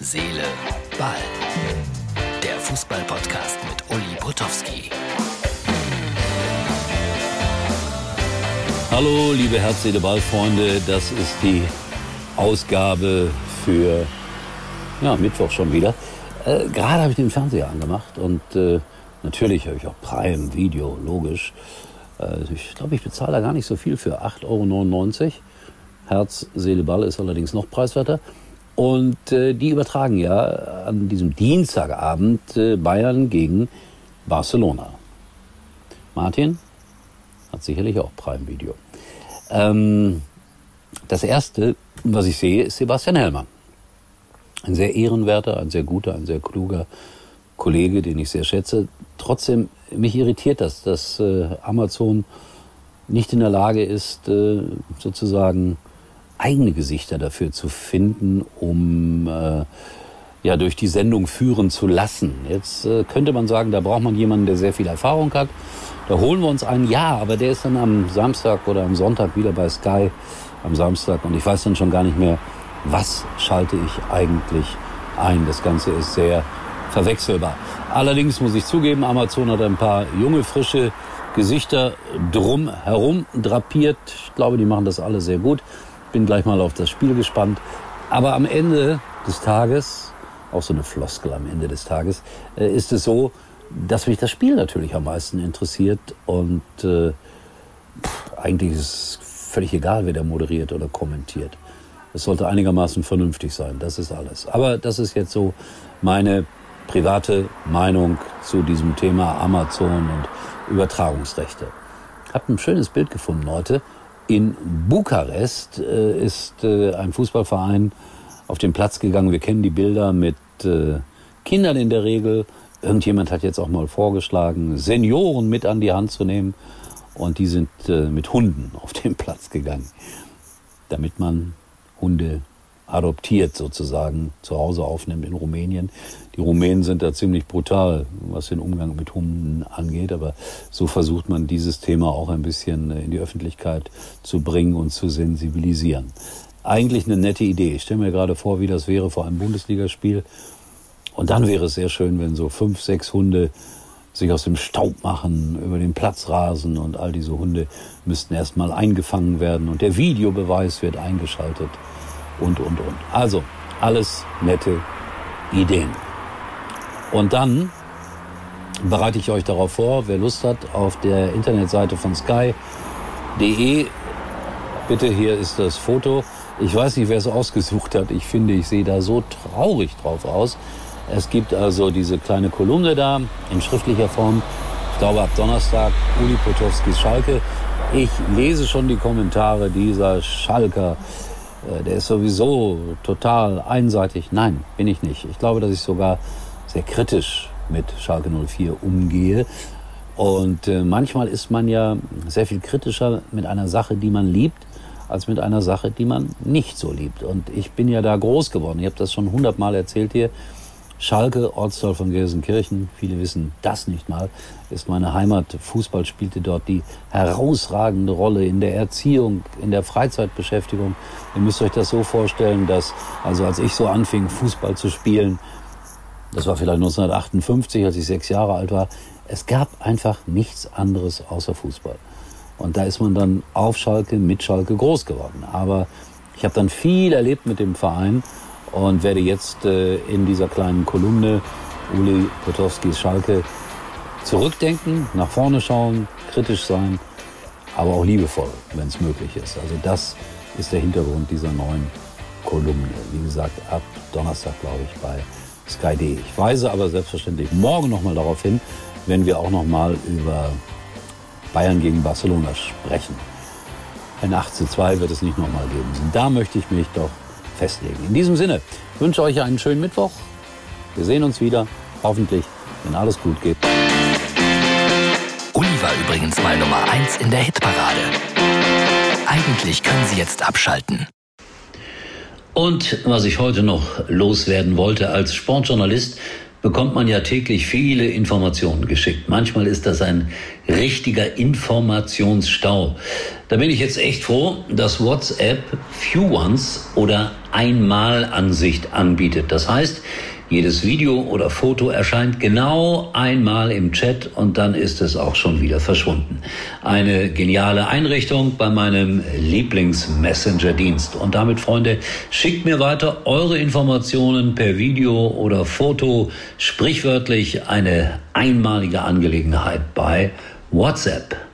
Seele, Ball. Der Fußball-Podcast mit Uli Potowski. Hallo, liebe Herz, Seele, Ball-Freunde. Das ist die Ausgabe für ja, Mittwoch schon wieder. Äh, Gerade habe ich den Fernseher angemacht und äh, natürlich habe ich auch Prime Video, logisch. Äh, ich glaube, ich bezahle da gar nicht so viel für 8,99 Euro. Herz, Seele, Ball ist allerdings noch preiswerter. Und äh, die übertragen ja an diesem Dienstagabend äh, Bayern gegen Barcelona. Martin hat sicherlich auch Prime-Video. Ähm, das erste, was ich sehe, ist Sebastian Hellmann. Ein sehr ehrenwerter, ein sehr guter, ein sehr kluger Kollege, den ich sehr schätze. Trotzdem, mich irritiert das, dass äh, Amazon nicht in der Lage ist, äh, sozusagen eigene Gesichter dafür zu finden, um äh, ja durch die Sendung führen zu lassen. Jetzt äh, könnte man sagen, da braucht man jemanden, der sehr viel Erfahrung hat. Da holen wir uns einen, ja, aber der ist dann am Samstag oder am Sonntag wieder bei Sky am Samstag und ich weiß dann schon gar nicht mehr, was schalte ich eigentlich ein. Das Ganze ist sehr verwechselbar. Allerdings muss ich zugeben, Amazon hat ein paar junge, frische Gesichter drum herum drapiert. Ich glaube, die machen das alle sehr gut. Bin gleich mal auf das Spiel gespannt. Aber am Ende des Tages, auch so eine Floskel am Ende des Tages, äh, ist es so, dass mich das Spiel natürlich am meisten interessiert und äh, pff, eigentlich ist es völlig egal, wer da moderiert oder kommentiert. Es sollte einigermaßen vernünftig sein, das ist alles. Aber das ist jetzt so meine private Meinung zu diesem Thema Amazon und Übertragungsrechte. Habe ein schönes Bild gefunden heute. In Bukarest äh, ist äh, ein Fußballverein auf den Platz gegangen. Wir kennen die Bilder mit äh, Kindern in der Regel. Irgendjemand hat jetzt auch mal vorgeschlagen, Senioren mit an die Hand zu nehmen. Und die sind äh, mit Hunden auf den Platz gegangen, damit man Hunde adoptiert sozusagen zu Hause aufnimmt in Rumänien. Die Rumänen sind da ziemlich brutal, was den Umgang mit Hunden angeht, aber so versucht man dieses Thema auch ein bisschen in die Öffentlichkeit zu bringen und zu sensibilisieren. Eigentlich eine nette Idee. Ich stelle mir gerade vor, wie das wäre vor einem Bundesligaspiel. Und dann wäre es sehr schön, wenn so fünf, sechs Hunde sich aus dem Staub machen, über den Platz rasen und all diese Hunde müssten erstmal eingefangen werden und der Videobeweis wird eingeschaltet und, und, und. Also, alles nette Ideen. Und dann bereite ich euch darauf vor, wer Lust hat, auf der Internetseite von sky.de, bitte hier ist das Foto. Ich weiß nicht, wer es ausgesucht hat. Ich finde, ich sehe da so traurig drauf aus. Es gibt also diese kleine Kolumne da in schriftlicher Form. Ich glaube ab Donnerstag Uli Potowskis Schalke. Ich lese schon die Kommentare dieser Schalker. Äh, der ist sowieso total einseitig. Nein, bin ich nicht. Ich glaube, dass ich sogar sehr kritisch mit Schalke 04 umgehe. Und äh, manchmal ist man ja sehr viel kritischer mit einer Sache, die man liebt, als mit einer Sache, die man nicht so liebt. Und ich bin ja da groß geworden. Ich habe das schon hundertmal erzählt hier. Schalke, Ortsteil von Gelsenkirchen, viele wissen das nicht mal, ist meine Heimat. Fußball spielte dort die herausragende Rolle in der Erziehung, in der Freizeitbeschäftigung. Ihr müsst euch das so vorstellen, dass, also als ich so anfing, Fußball zu spielen, das war vielleicht 1958, als ich sechs Jahre alt war, es gab einfach nichts anderes außer Fußball. Und da ist man dann auf Schalke, mit Schalke groß geworden. Aber ich habe dann viel erlebt mit dem Verein und werde jetzt äh, in dieser kleinen Kolumne Uli Potowskis Schalke zurückdenken, nach vorne schauen, kritisch sein, aber auch liebevoll, wenn es möglich ist. Also das ist der Hintergrund dieser neuen Kolumne. Wie gesagt, ab Donnerstag, glaube ich, bei Sky.de. Ich weise aber selbstverständlich morgen nochmal darauf hin, wenn wir auch nochmal über Bayern gegen Barcelona sprechen. Ein 8 zu 2 wird es nicht nochmal geben. Da möchte ich mich doch festlegen. In diesem Sinne wünsche euch einen schönen Mittwoch. Wir sehen uns wieder, hoffentlich, wenn alles gut geht. Uli war übrigens mal Nummer 1 in der Hitparade. Eigentlich können Sie jetzt abschalten. Und was ich heute noch loswerden wollte als Sportjournalist, bekommt man ja täglich viele Informationen geschickt. Manchmal ist das ein richtiger Informationsstau. Da bin ich jetzt echt froh, dass WhatsApp Few Ones oder Einmalansicht anbietet. Das heißt, jedes Video oder Foto erscheint genau einmal im Chat und dann ist es auch schon wieder verschwunden. Eine geniale Einrichtung bei meinem Lieblings-Messenger-Dienst. Und damit, Freunde, schickt mir weiter eure Informationen per Video oder Foto. Sprichwörtlich eine einmalige Angelegenheit bei WhatsApp.